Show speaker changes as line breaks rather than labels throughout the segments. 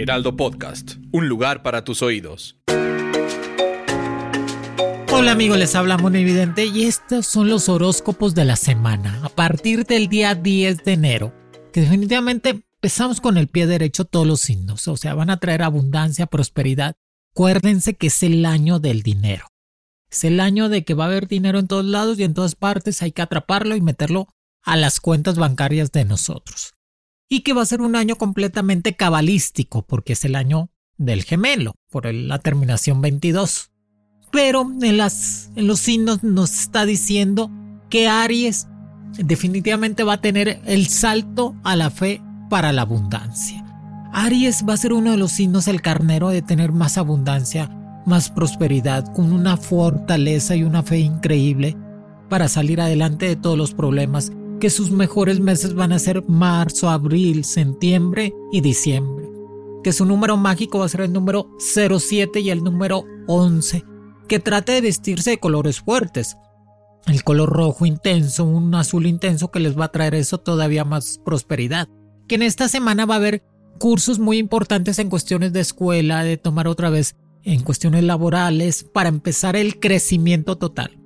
Heraldo Podcast, un lugar para tus oídos.
Hola amigos, les habla Evidente y estos son los horóscopos de la semana a partir del día 10 de enero, que definitivamente empezamos con el pie derecho todos los signos, o sea, van a traer abundancia, prosperidad. Acuérdense que es el año del dinero. Es el año de que va a haber dinero en todos lados y en todas partes, hay que atraparlo y meterlo a las cuentas bancarias de nosotros. Y que va a ser un año completamente cabalístico, porque es el año del gemelo, por la terminación 22. Pero en, las, en los signos nos está diciendo que Aries definitivamente va a tener el salto a la fe para la abundancia. Aries va a ser uno de los signos del carnero de tener más abundancia, más prosperidad, con una fortaleza y una fe increíble para salir adelante de todos los problemas, que sus mejores meses van a ser marzo, abril, septiembre y diciembre. Que su número mágico va a ser el número 07 y el número 11. Que trate de vestirse de colores fuertes. El color rojo intenso, un azul intenso que les va a traer eso todavía más prosperidad. Que en esta semana va a haber cursos muy importantes en cuestiones de escuela, de tomar otra vez en cuestiones laborales para empezar el crecimiento total.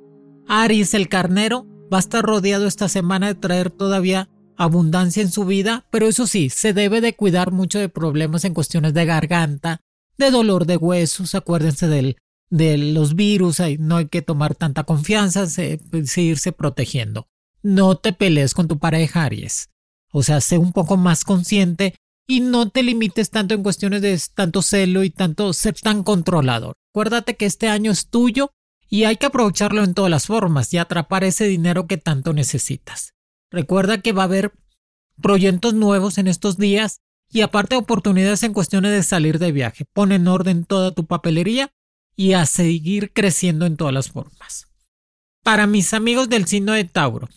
Aries el carnero va a estar rodeado esta semana de traer todavía abundancia en su vida, pero eso sí, se debe de cuidar mucho de problemas en cuestiones de garganta, de dolor de huesos, acuérdense del, de los virus, no hay que tomar tanta confianza, seguirse protegiendo. No te pelees con tu pareja, Aries. O sea, sé un poco más consciente y no te limites tanto en cuestiones de tanto celo y tanto ser tan controlador. Acuérdate que este año es tuyo y hay que aprovecharlo en todas las formas y atrapar ese dinero que tanto necesitas. Recuerda que va a haber proyectos nuevos en estos días y aparte oportunidades en cuestiones de salir de viaje. Pon en orden toda tu papelería y a seguir creciendo en todas las formas. Para mis amigos del signo de Tauro,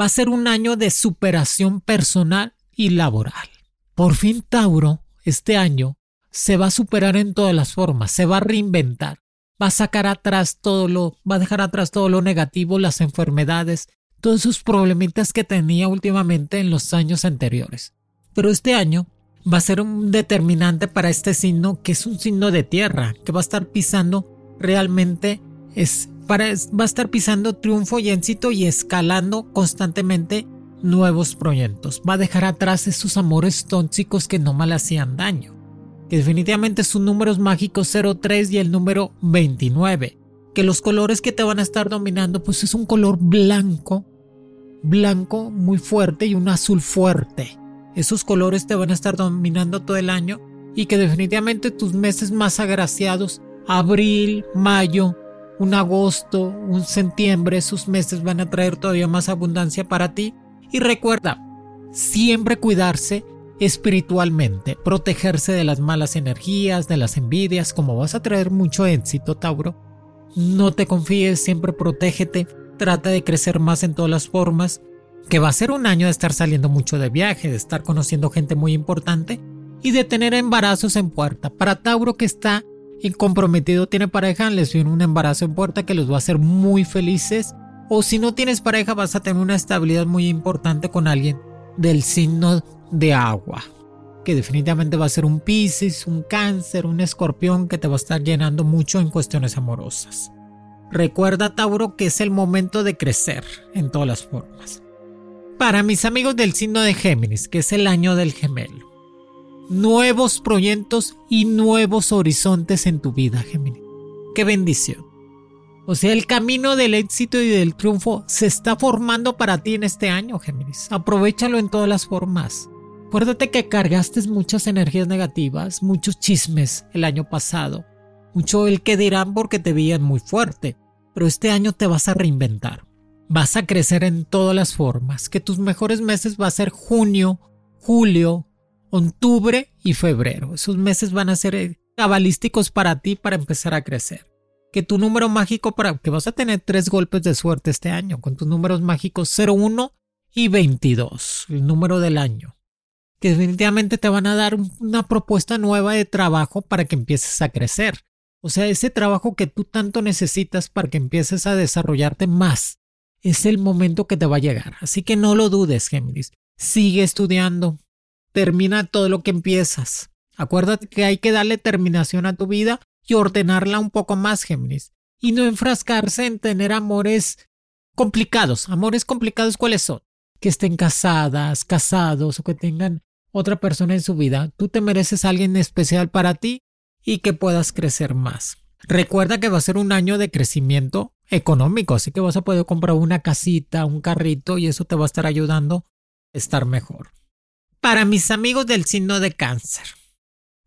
va a ser un año de superación personal y laboral. Por fin Tauro, este año, se va a superar en todas las formas, se va a reinventar, va a sacar atrás todo lo, va a dejar atrás todo lo negativo, las enfermedades, todos sus problemitas que tenía últimamente en los años anteriores. Pero este año va a ser un determinante para este signo que es un signo de tierra, que va a estar pisando realmente es para, va a estar pisando triunfo y éxito y escalando constantemente nuevos proyectos. Va a dejar atrás esos amores tóxicos que no mal hacían daño. Que definitivamente sus números mágicos 03 y el número 29. Que los colores que te van a estar dominando pues es un color blanco. Blanco muy fuerte y un azul fuerte. Esos colores te van a estar dominando todo el año y que definitivamente tus meses más agraciados, abril, mayo, un agosto, un septiembre, esos meses van a traer todavía más abundancia para ti y recuerda, siempre cuidarse espiritualmente, protegerse de las malas energías, de las envidias, como vas a traer mucho éxito, Tauro. No te confíes, siempre protégete, trata de crecer más en todas las formas, que va a ser un año de estar saliendo mucho de viaje, de estar conociendo gente muy importante y de tener embarazos en puerta. Para Tauro que está comprometido, tiene pareja, les viene un embarazo en puerta que los va a hacer muy felices o si no tienes pareja vas a tener una estabilidad muy importante con alguien del signo de agua. Que definitivamente va a ser un Pisces, un cáncer, un escorpión que te va a estar llenando mucho en cuestiones amorosas. Recuerda Tauro que es el momento de crecer en todas las formas. Para mis amigos del signo de Géminis, que es el año del gemelo. Nuevos proyectos y nuevos horizontes en tu vida, Géminis. Qué bendición. O sea, el camino del éxito y del triunfo se está formando para ti en este año, Géminis. Aprovechalo en todas las formas. Acuérdate que cargaste muchas energías negativas, muchos chismes el año pasado, mucho el que dirán porque te veían muy fuerte, pero este año te vas a reinventar. vas a crecer en todas las formas, que tus mejores meses va a ser junio, julio, octubre y febrero. Esos meses van a ser eh, cabalísticos para ti para empezar a crecer. Que tu número mágico para que vas a tener tres golpes de suerte este año con tus números mágicos 01 y 22, el número del año. Que definitivamente te van a dar una propuesta nueva de trabajo para que empieces a crecer. O sea, ese trabajo que tú tanto necesitas para que empieces a desarrollarte más es el momento que te va a llegar. Así que no lo dudes, Géminis. Sigue estudiando. Termina todo lo que empiezas. Acuérdate que hay que darle terminación a tu vida y ordenarla un poco más, Géminis. Y no enfrascarse en tener amores complicados. Amores complicados, ¿cuáles son? Que estén casadas, casados o que tengan otra persona en su vida. Tú te mereces a alguien especial para ti y que puedas crecer más. Recuerda que va a ser un año de crecimiento económico, así que vas a poder comprar una casita, un carrito y eso te va a estar ayudando a estar mejor. Para mis amigos del signo de cáncer,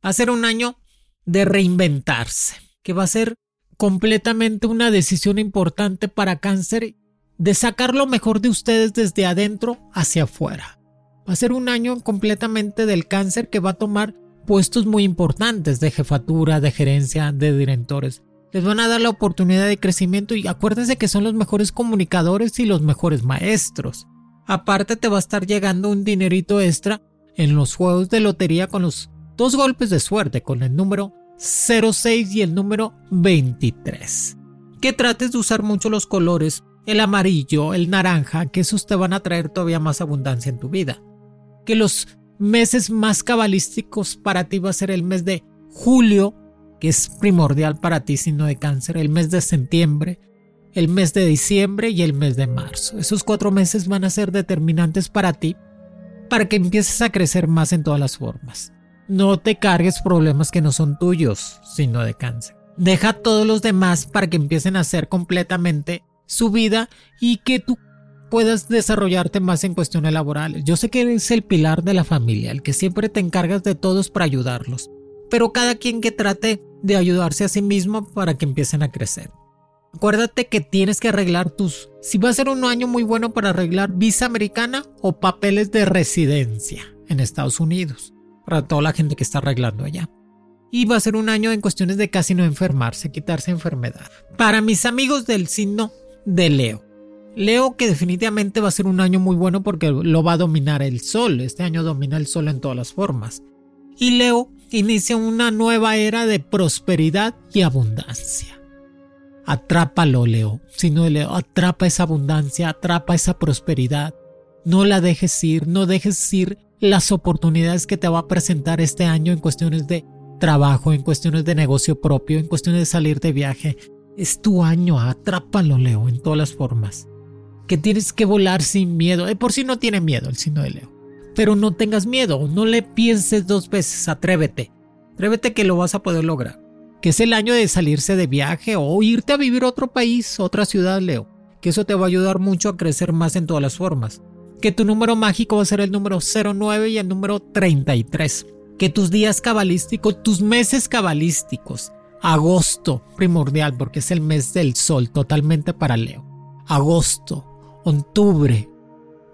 va a ser un año de reinventarse, que va a ser completamente una decisión importante para cáncer de sacar lo mejor de ustedes desde adentro hacia afuera. Va a ser un año completamente del cáncer que va a tomar puestos muy importantes de jefatura, de gerencia, de directores les van a dar la oportunidad de crecimiento y acuérdense que son los mejores comunicadores y los mejores maestros. Aparte te va a estar llegando un dinerito extra en los juegos de lotería con los dos golpes de suerte, con el número 06 y el número 23. Que trates de usar mucho los colores, el amarillo, el naranja, que esos te van a traer todavía más abundancia en tu vida. Que los meses más cabalísticos para ti va a ser el mes de julio, que es primordial para ti signo de cáncer, el mes de septiembre, el mes de diciembre y el mes de marzo. Esos cuatro meses van a ser determinantes para ti para que empieces a crecer más en todas las formas. No te cargues problemas que no son tuyos, signo de cáncer. Deja a todos los demás para que empiecen a hacer completamente su vida y que tú puedas desarrollarte más en cuestiones laborales. Yo sé que eres el pilar de la familia, el que siempre te encargas de todos para ayudarlos pero cada quien que trate de ayudarse a sí mismo para que empiecen a crecer. Acuérdate que tienes que arreglar tus... Si va a ser un año muy bueno para arreglar visa americana o papeles de residencia en Estados Unidos, para toda la gente que está arreglando allá. Y va a ser un año en cuestiones de casi no enfermarse, quitarse enfermedad. Para mis amigos del signo de Leo. Leo que definitivamente va a ser un año muy bueno porque lo va a dominar el sol. Este año domina el sol en todas las formas. Y Leo inicia una nueva era de prosperidad y abundancia. Atrápalo, Leo. Si no, Leo, atrapa esa abundancia, atrapa esa prosperidad. No la dejes ir, no dejes ir las oportunidades que te va a presentar este año en cuestiones de trabajo, en cuestiones de negocio propio, en cuestiones de salir de viaje. Es tu año, atrápalo, Leo, en todas las formas. Que tienes que volar sin miedo. De por sí no tiene miedo el signo de Leo. Pero no tengas miedo, no le pienses dos veces, atrévete. Atrévete que lo vas a poder lograr. Que es el año de salirse de viaje o irte a vivir a otro país, otra ciudad, Leo. Que eso te va a ayudar mucho a crecer más en todas las formas. Que tu número mágico va a ser el número 09 y el número 33. Que tus días cabalísticos, tus meses cabalísticos, agosto, primordial porque es el mes del sol totalmente para Leo. Agosto, octubre,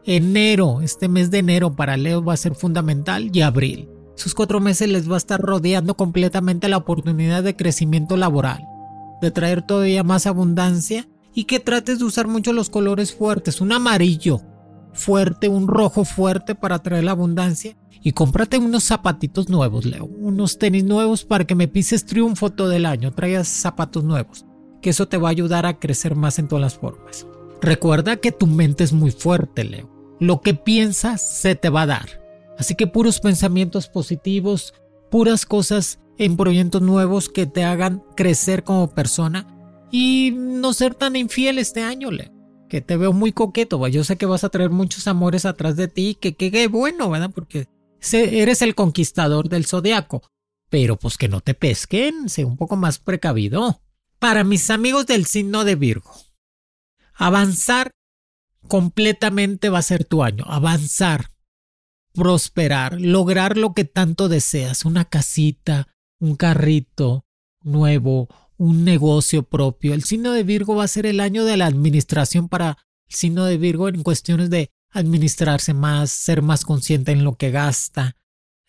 Enero, este mes de enero para Leo va a ser fundamental y abril. Sus cuatro meses les va a estar rodeando completamente la oportunidad de crecimiento laboral, de traer todavía más abundancia y que trates de usar mucho los colores fuertes, un amarillo fuerte, un rojo fuerte para traer la abundancia y cómprate unos zapatitos nuevos, Leo, unos tenis nuevos para que me pises triunfo todo el año, traigas zapatos nuevos, que eso te va a ayudar a crecer más en todas las formas. Recuerda que tu mente es muy fuerte, Leo lo que piensas se te va a dar. Así que puros pensamientos positivos, puras cosas en proyectos nuevos que te hagan crecer como persona y no ser tan infiel este año, Le. Que te veo muy coqueto, yo sé que vas a traer muchos amores atrás de ti, que qué bueno, ¿verdad? Porque eres el conquistador del zodiaco. Pero pues que no te pesquen, sé un poco más precavido. Para mis amigos del signo de Virgo, avanzar completamente va a ser tu año. Avanzar, prosperar, lograr lo que tanto deseas. Una casita, un carrito nuevo, un negocio propio. El signo de Virgo va a ser el año de la administración para signo de Virgo en cuestiones de administrarse más, ser más consciente en lo que gasta,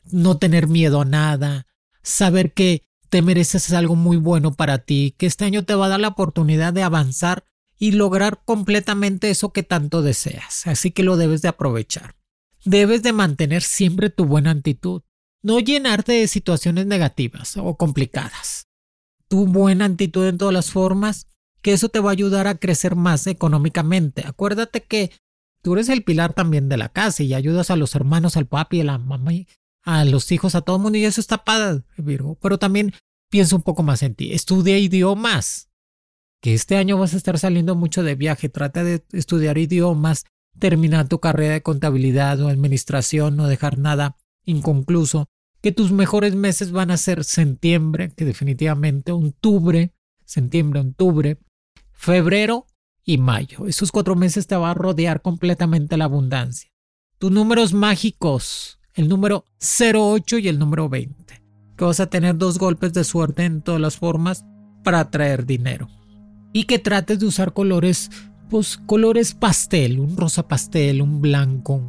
no tener miedo a nada, saber que te mereces algo muy bueno para ti, que este año te va a dar la oportunidad de avanzar y lograr completamente eso que tanto deseas. Así que lo debes de aprovechar. Debes de mantener siempre tu buena actitud, no llenarte de situaciones negativas o complicadas. Tu buena actitud en todas las formas, que eso te va a ayudar a crecer más económicamente. Acuérdate que tú eres el pilar también de la casa y ayudas a los hermanos, al papi, a la mamá, a los hijos, a todo el mundo y eso está padre, Virgo. Pero también piensa un poco más en ti. Estudia idiomas. Que este año vas a estar saliendo mucho de viaje. Trata de estudiar idiomas, terminar tu carrera de contabilidad o administración, no dejar nada inconcluso. Que tus mejores meses van a ser septiembre, que definitivamente octubre, septiembre, octubre, febrero y mayo. Esos cuatro meses te va a rodear completamente la abundancia. Tus números mágicos, el número 08 y el número 20. Que vas a tener dos golpes de suerte en todas las formas para atraer dinero. Y que trates de usar colores, pues colores pastel, un rosa pastel, un blanco,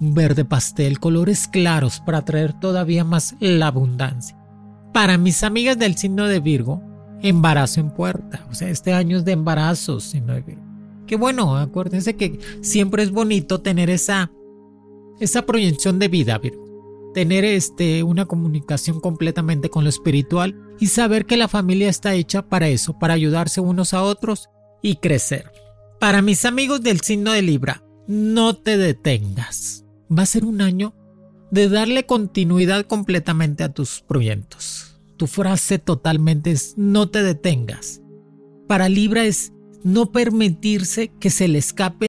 un verde pastel, colores claros para atraer todavía más la abundancia. Para mis amigas del signo de Virgo, embarazo en puerta. O sea, este año es de embarazo, signo de Virgo. Que bueno, acuérdense que siempre es bonito tener esa esa proyección de vida, Tener este, una comunicación completamente con lo espiritual y saber que la familia está hecha para eso, para ayudarse unos a otros y crecer. Para mis amigos del signo de Libra, no te detengas. Va a ser un año de darle continuidad completamente a tus proyectos. Tu frase totalmente es no te detengas. Para Libra es no permitirse que se le escape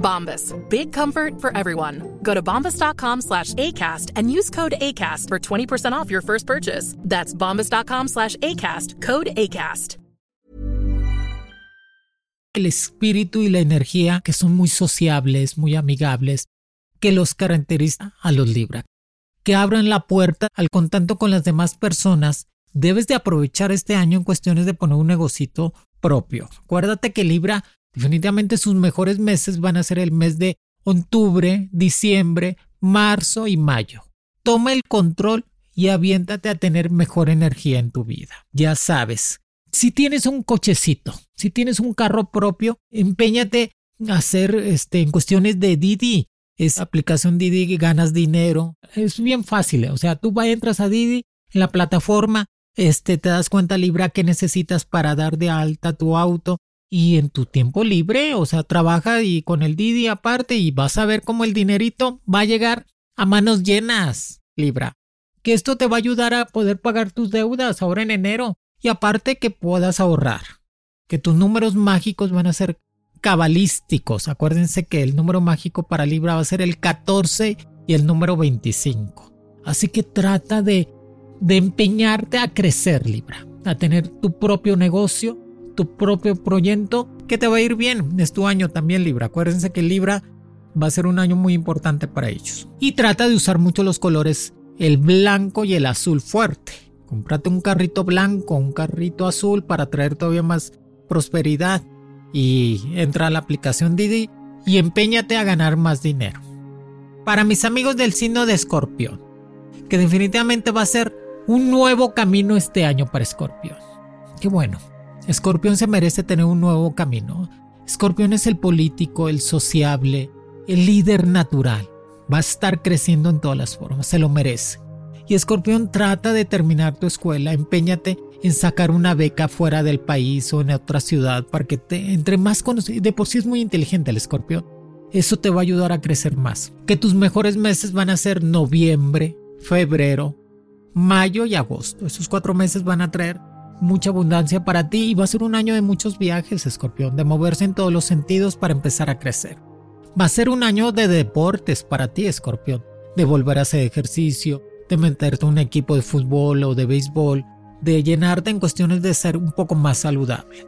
Bombas. Big comfort for everyone. Go to bombas.com slash ACAST and use code ACAST for 20% off your first purchase. That's bombas.com slash ACAST. Code ACAST.
El espíritu y la energía que son muy sociables, muy amigables, que los caracteriza a los Libra. Que abran la puerta al contacto con las demás personas. Debes de aprovechar este año en cuestiones de poner un negocito propio. Acuérdate que Libra Definitivamente sus mejores meses van a ser el mes de octubre, diciembre, marzo y mayo. Toma el control y aviéntate a tener mejor energía en tu vida. Ya sabes, si tienes un cochecito, si tienes un carro propio, empeñate a hacer este, en cuestiones de Didi. Esa aplicación Didi que ganas dinero. Es bien fácil. O sea, tú entras a Didi en la plataforma, este, te das cuenta Libra que necesitas para dar de alta tu auto, y en tu tiempo libre, o sea, trabaja y con el Didi aparte y vas a ver cómo el dinerito va a llegar a manos llenas, Libra. Que esto te va a ayudar a poder pagar tus deudas ahora en enero y aparte que puedas ahorrar. Que tus números mágicos van a ser cabalísticos. Acuérdense que el número mágico para Libra va a ser el 14 y el número 25. Así que trata de, de empeñarte a crecer, Libra, a tener tu propio negocio tu propio proyecto que te va a ir bien. Es tu año también Libra. Acuérdense que Libra va a ser un año muy importante para ellos. Y trata de usar mucho los colores, el blanco y el azul fuerte. Cómprate un carrito blanco, un carrito azul para traer todavía más prosperidad. Y entra a la aplicación Didi y empeñate a ganar más dinero. Para mis amigos del signo de Escorpión, que definitivamente va a ser un nuevo camino este año para Escorpión. Qué bueno. Escorpión se merece tener un nuevo camino. Escorpión es el político, el sociable, el líder natural. Va a estar creciendo en todas las formas, se lo merece. Y Escorpión trata de terminar tu escuela, empeñate en sacar una beca fuera del país o en otra ciudad para que te entre más conocido. De por sí es muy inteligente el Escorpión. Eso te va a ayudar a crecer más. Que tus mejores meses van a ser noviembre, febrero, mayo y agosto. Esos cuatro meses van a traer mucha abundancia para ti y va a ser un año de muchos viajes, escorpión, de moverse en todos los sentidos para empezar a crecer. Va a ser un año de deportes para ti, escorpión, de volver a hacer ejercicio, de meterte en un equipo de fútbol o de béisbol, de llenarte en cuestiones de ser un poco más saludable.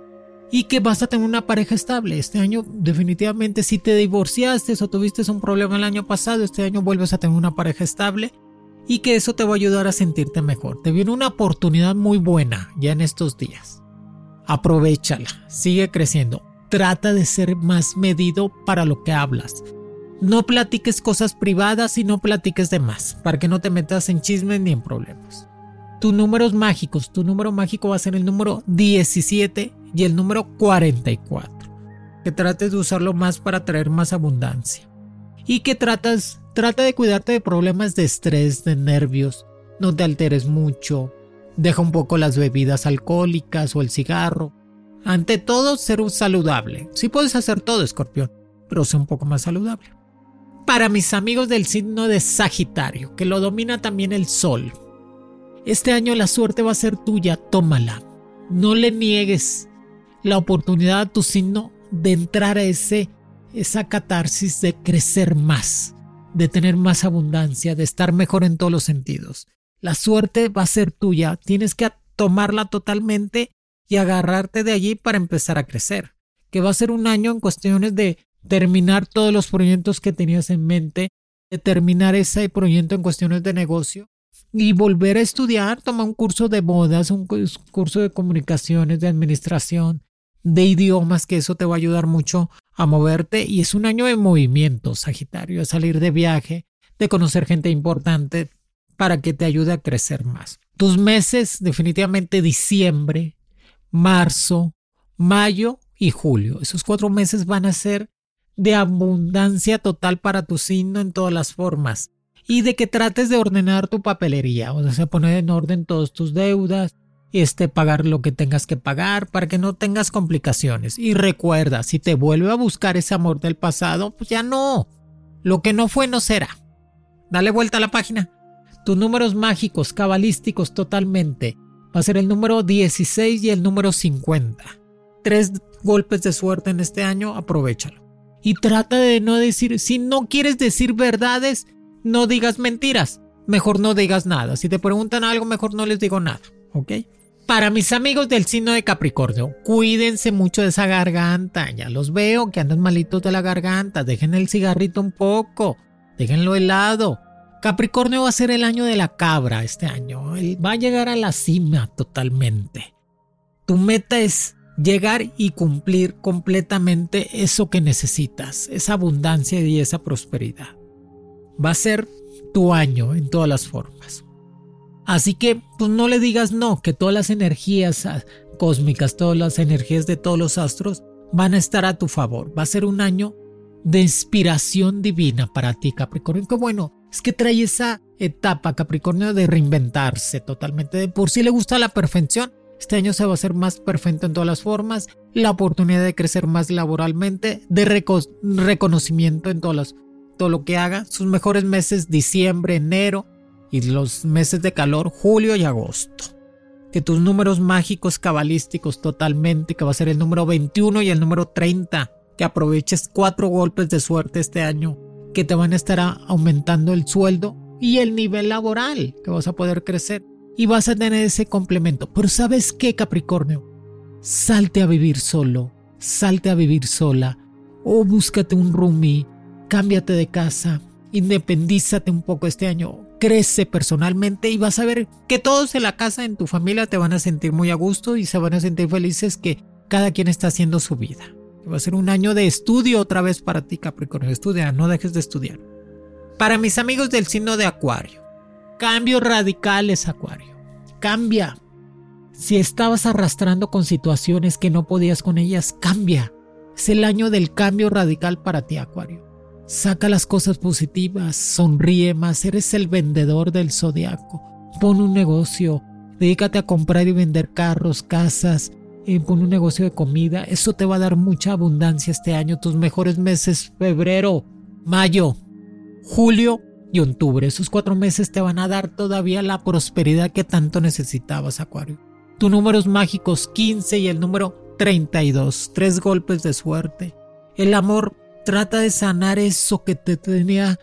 Y que vas a tener una pareja estable. Este año definitivamente si te divorciaste o tuviste un problema el año pasado, este año vuelves a tener una pareja estable y que eso te va a ayudar a sentirte mejor. Te viene una oportunidad muy buena ya en estos días. Aprovechala, sigue creciendo. Trata de ser más medido para lo que hablas. No platiques cosas privadas y no platiques de más, para que no te metas en chismes ni en problemas. Tus números mágicos, tu número mágico va a ser el número 17 y el número 44. Que trates de usarlo más para traer más abundancia. Y que tratas Trata de cuidarte de problemas de estrés, de nervios. No te alteres mucho. Deja un poco las bebidas alcohólicas o el cigarro. Ante todo, ser saludable. Sí puedes hacer todo, escorpión, pero sé un poco más saludable. Para mis amigos del signo de Sagitario, que lo domina también el sol. Este año la suerte va a ser tuya, tómala. No le niegues la oportunidad a tu signo de entrar a ese, esa catarsis de crecer más de tener más abundancia, de estar mejor en todos los sentidos. La suerte va a ser tuya, tienes que tomarla totalmente y agarrarte de allí para empezar a crecer. Que va a ser un año en cuestiones de terminar todos los proyectos que tenías en mente, de terminar ese proyecto en cuestiones de negocio y volver a estudiar, tomar un curso de bodas, un curso de comunicaciones, de administración, de idiomas, que eso te va a ayudar mucho a moverte y es un año de movimiento, Sagitario, de salir de viaje, de conocer gente importante para que te ayude a crecer más. Tus meses, definitivamente diciembre, marzo, mayo y julio. Esos cuatro meses van a ser de abundancia total para tu signo en todas las formas y de que trates de ordenar tu papelería, o sea, poner en orden todas tus deudas, este, pagar lo que tengas que pagar para que no tengas complicaciones. Y recuerda, si te vuelve a buscar ese amor del pasado, pues ya no. Lo que no fue no será. Dale vuelta a la página. Tus números mágicos, cabalísticos totalmente. Va a ser el número 16 y el número 50. Tres golpes de suerte en este año, aprovechalo. Y trata de no decir, si no quieres decir verdades, no digas mentiras. Mejor no digas nada. Si te preguntan algo, mejor no les digo nada. ¿Ok? Para mis amigos del signo de Capricornio, cuídense mucho de esa garganta. Ya los veo que andan malitos de la garganta. Dejen el cigarrito un poco. Déjenlo helado. Capricornio va a ser el año de la cabra este año. va a llegar a la cima totalmente. Tu meta es llegar y cumplir completamente eso que necesitas, esa abundancia y esa prosperidad. Va a ser tu año en todas las formas. Así que pues no le digas no, que todas las energías ah, cósmicas, todas las energías de todos los astros van a estar a tu favor. Va a ser un año de inspiración divina para ti, Capricornio. Qué bueno, es que trae esa etapa, Capricornio, de reinventarse totalmente. De por si le gusta la perfección, este año se va a hacer más perfecto en todas las formas, la oportunidad de crecer más laboralmente, de reconocimiento en todo lo que haga. Sus mejores meses, diciembre, enero, y los meses de calor, julio y agosto. Que tus números mágicos cabalísticos totalmente, que va a ser el número 21 y el número 30, que aproveches cuatro golpes de suerte este año, que te van a estar aumentando el sueldo y el nivel laboral, que vas a poder crecer y vas a tener ese complemento. Pero ¿sabes qué, Capricornio? Salte a vivir solo, salte a vivir sola, o búscate un roomie, cámbiate de casa, independízate un poco este año crece personalmente y vas a ver que todos en la casa, en tu familia, te van a sentir muy a gusto y se van a sentir felices que cada quien está haciendo su vida. Va a ser un año de estudio otra vez para ti, Capricornio. Estudia, no dejes de estudiar. Para mis amigos del signo de Acuario, cambios radicales, Acuario. Cambia. Si estabas arrastrando con situaciones que no podías con ellas, cambia. Es el año del cambio radical para ti, Acuario. Saca las cosas positivas, sonríe más, eres el vendedor del zodiaco. Pon un negocio, dedícate a comprar y vender carros, casas, eh, pon un negocio de comida. Eso te va a dar mucha abundancia este año. Tus mejores meses, febrero, mayo, julio y octubre. Esos cuatro meses te van a dar todavía la prosperidad que tanto necesitabas, Acuario. Tus números mágicos 15 y el número 32. Tres golpes de suerte. El amor Trata de sanar eso que te tenía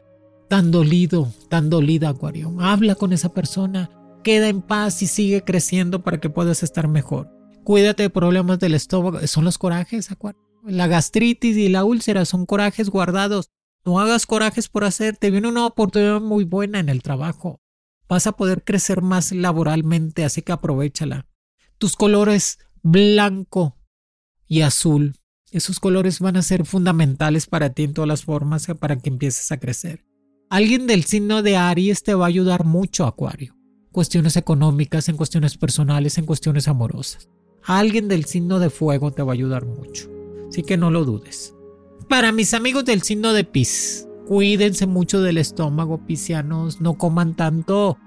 tan dolido, tan dolida, Acuario. Habla con esa persona, queda en paz y sigue creciendo para que puedas estar mejor. Cuídate de problemas del estómago. Son los corajes, Acuario. La gastritis y la úlcera son corajes guardados. No hagas corajes por hacer. Te viene una oportunidad muy buena en el trabajo. Vas a poder crecer más laboralmente, así que aprovechala. Tus colores blanco y azul esos colores van a ser fundamentales para ti en todas las formas para que empieces a crecer. Alguien del signo de Aries te va a ayudar mucho, Acuario. Cuestiones económicas, en cuestiones personales, en cuestiones amorosas. Alguien del signo de fuego te va a ayudar mucho. Así que no lo dudes. Para mis amigos del signo de Pis, cuídense mucho del estómago, piscianos. No coman tanto.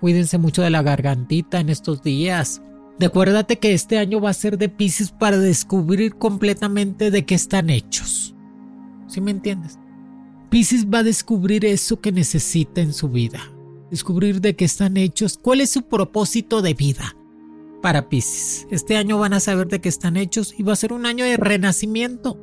Cuídense mucho de la gargantita en estos días. Recuérdate que este año va a ser de Pisces para descubrir completamente de qué están hechos. ¿Sí me entiendes? Pisces va a descubrir eso que necesita en su vida. Descubrir de qué están hechos, cuál es su propósito de vida para Pisces. Este año van a saber de qué están hechos y va a ser un año de renacimiento,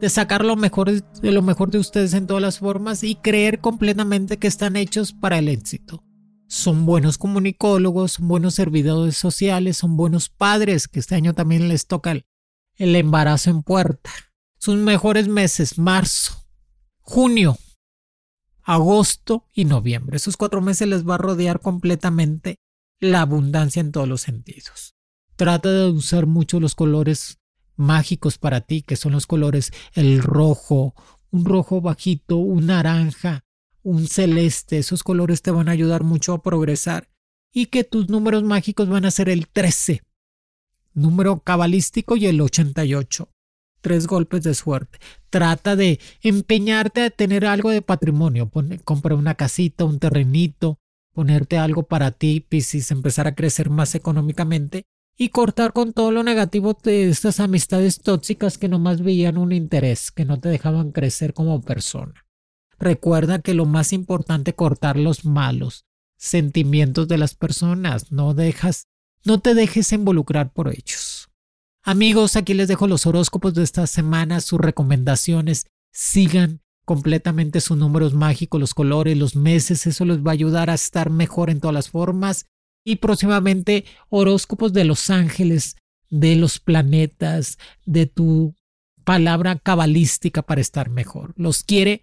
de sacar lo mejor de lo mejor de ustedes en todas las formas y creer completamente que están hechos para el éxito son buenos comunicólogos, son buenos servidores sociales, son buenos padres, que este año también les toca el, embarazo en puerta. Sus mejores meses, marzo, junio, agosto y noviembre. Esos cuatro meses les va a rodear completamente la abundancia en todos los sentidos. Trata de usar mucho los colores mágicos para ti, que son los colores el rojo, un rojo bajito, un naranja, un celeste, esos colores te van a ayudar mucho a progresar y que tus números mágicos van a ser el 13, número cabalístico y el 88. Tres golpes de suerte. Trata de empeñarte a tener algo de patrimonio. compra una casita, un terrenito, ponerte algo para ti, Piscis, empezar a crecer más económicamente y cortar con todo lo negativo de estas amistades tóxicas que nomás veían un interés, que no te dejaban crecer como persona. Recuerda que lo más importante cortar los malos sentimientos de las personas. No dejas, no te dejes involucrar por ellos. Amigos, aquí les dejo los horóscopos de esta semana, sus recomendaciones. Sigan completamente sus números mágicos, los colores, los meses. Eso les va a ayudar a estar mejor en todas las formas. Y próximamente horóscopos de los ángeles, de los planetas, de tu palabra cabalística para estar mejor. Los quiere